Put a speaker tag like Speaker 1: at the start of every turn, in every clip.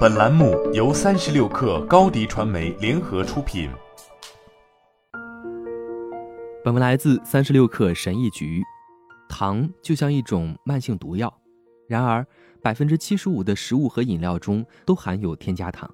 Speaker 1: 本栏目由三十六氪高低传媒联合出品。
Speaker 2: 本文来自三十六氪神译局。糖就像一种慢性毒药，然而百分之七十五的食物和饮料中都含有添加糖。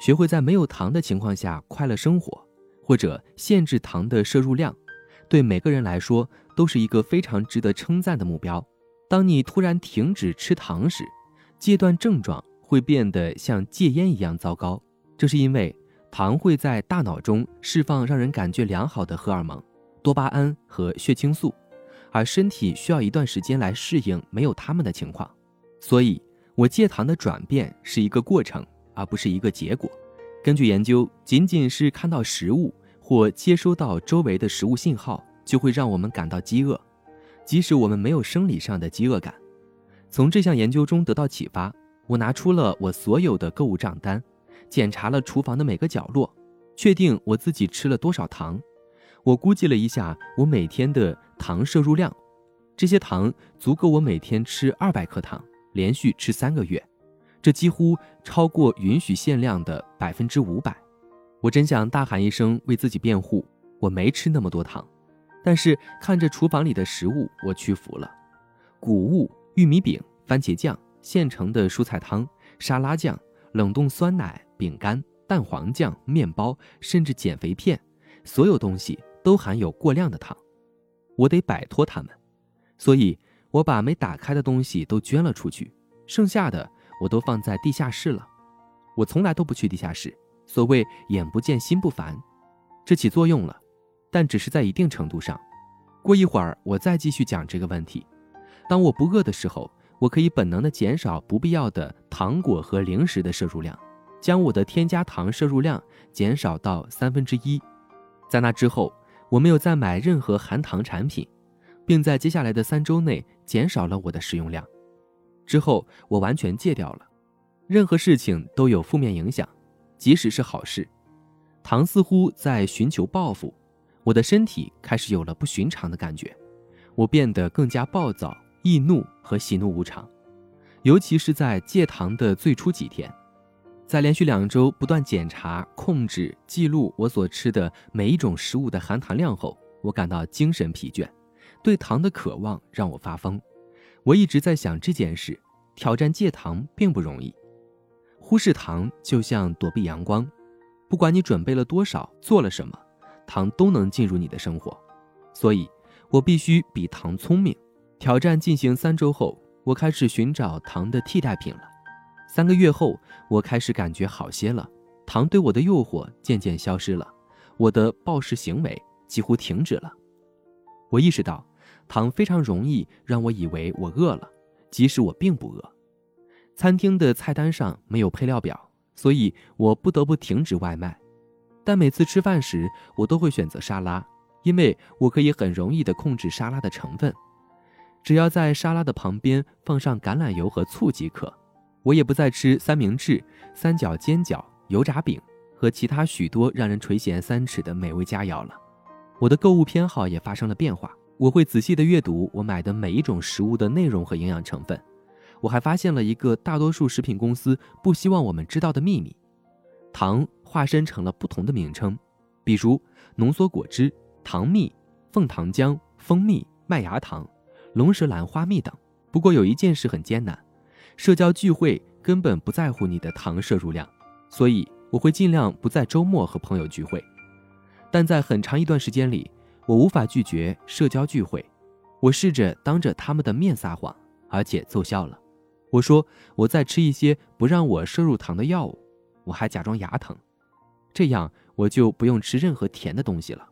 Speaker 2: 学会在没有糖的情况下快乐生活，或者限制糖的摄入量，对每个人来说都是一个非常值得称赞的目标。当你突然停止吃糖时，戒断症状会变得像戒烟一样糟糕。这是因为糖会在大脑中释放让人感觉良好的荷尔蒙多巴胺和血清素，而身体需要一段时间来适应没有它们的情况。所以，我戒糖的转变是一个过程，而不是一个结果。根据研究，仅仅是看到食物或接收到周围的食物信号，就会让我们感到饥饿。即使我们没有生理上的饥饿感，从这项研究中得到启发，我拿出了我所有的购物账单，检查了厨房的每个角落，确定我自己吃了多少糖。我估计了一下我每天的糖摄入量，这些糖足够我每天吃二百克糖，连续吃三个月，这几乎超过允许限量的百分之五百。我真想大喊一声为自己辩护，我没吃那么多糖。但是看着厨房里的食物，我屈服了。谷物、玉米饼、番茄酱、现成的蔬菜汤、沙拉酱、冷冻酸奶、饼干、蛋黄酱、面包，甚至减肥片，所有东西都含有过量的糖。我得摆脱它们，所以我把没打开的东西都捐了出去，剩下的我都放在地下室了。我从来都不去地下室，所谓眼不见心不烦，这起作用了。但只是在一定程度上。过一会儿，我再继续讲这个问题。当我不饿的时候，我可以本能地减少不必要的糖果和零食的摄入量，将我的添加糖摄入量减少到三分之一。在那之后，我没有再买任何含糖产品，并在接下来的三周内减少了我的食用量。之后，我完全戒掉了。任何事情都有负面影响，即使是好事。糖似乎在寻求报复。我的身体开始有了不寻常的感觉，我变得更加暴躁、易怒和喜怒无常，尤其是在戒糖的最初几天，在连续两周不断检查、控制、记录我所吃的每一种食物的含糖量后，我感到精神疲倦，对糖的渴望让我发疯。我一直在想这件事：挑战戒糖并不容易，忽视糖就像躲避阳光，不管你准备了多少，做了什么。糖都能进入你的生活，所以我必须比糖聪明。挑战进行三周后，我开始寻找糖的替代品了。三个月后，我开始感觉好些了，糖对我的诱惑渐渐消失了，我的暴食行为几乎停止了。我意识到，糖非常容易让我以为我饿了，即使我并不饿。餐厅的菜单上没有配料表，所以我不得不停止外卖。但每次吃饭时，我都会选择沙拉，因为我可以很容易地控制沙拉的成分，只要在沙拉的旁边放上橄榄油和醋即可。我也不再吃三明治、三角煎饺、油炸饼和其他许多让人垂涎三尺的美味佳肴了。我的购物偏好也发生了变化，我会仔细地阅读我买的每一种食物的内容和营养成分。我还发现了一个大多数食品公司不希望我们知道的秘密：糖。化身成了不同的名称，比如浓缩果汁、糖蜜、凤糖浆、蜂蜜、麦芽糖、龙舌兰花蜜等。不过有一件事很艰难，社交聚会根本不在乎你的糖摄入量，所以我会尽量不在周末和朋友聚会。但在很长一段时间里，我无法拒绝社交聚会。我试着当着他们的面撒谎，而且奏效了。我说我在吃一些不让我摄入糖的药物，我还假装牙疼。这样我就不用吃任何甜的东西了。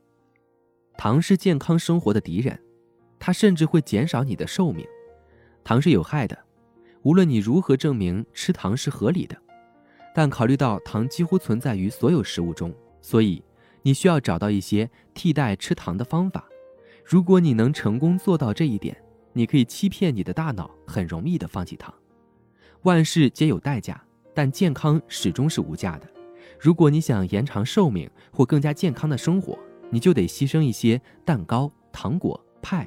Speaker 2: 糖是健康生活的敌人，它甚至会减少你的寿命。糖是有害的，无论你如何证明吃糖是合理的。但考虑到糖几乎存在于所有食物中，所以你需要找到一些替代吃糖的方法。如果你能成功做到这一点，你可以欺骗你的大脑，很容易的放弃糖。万事皆有代价，但健康始终是无价的。如果你想延长寿命或更加健康的生活，你就得牺牲一些蛋糕、糖果、派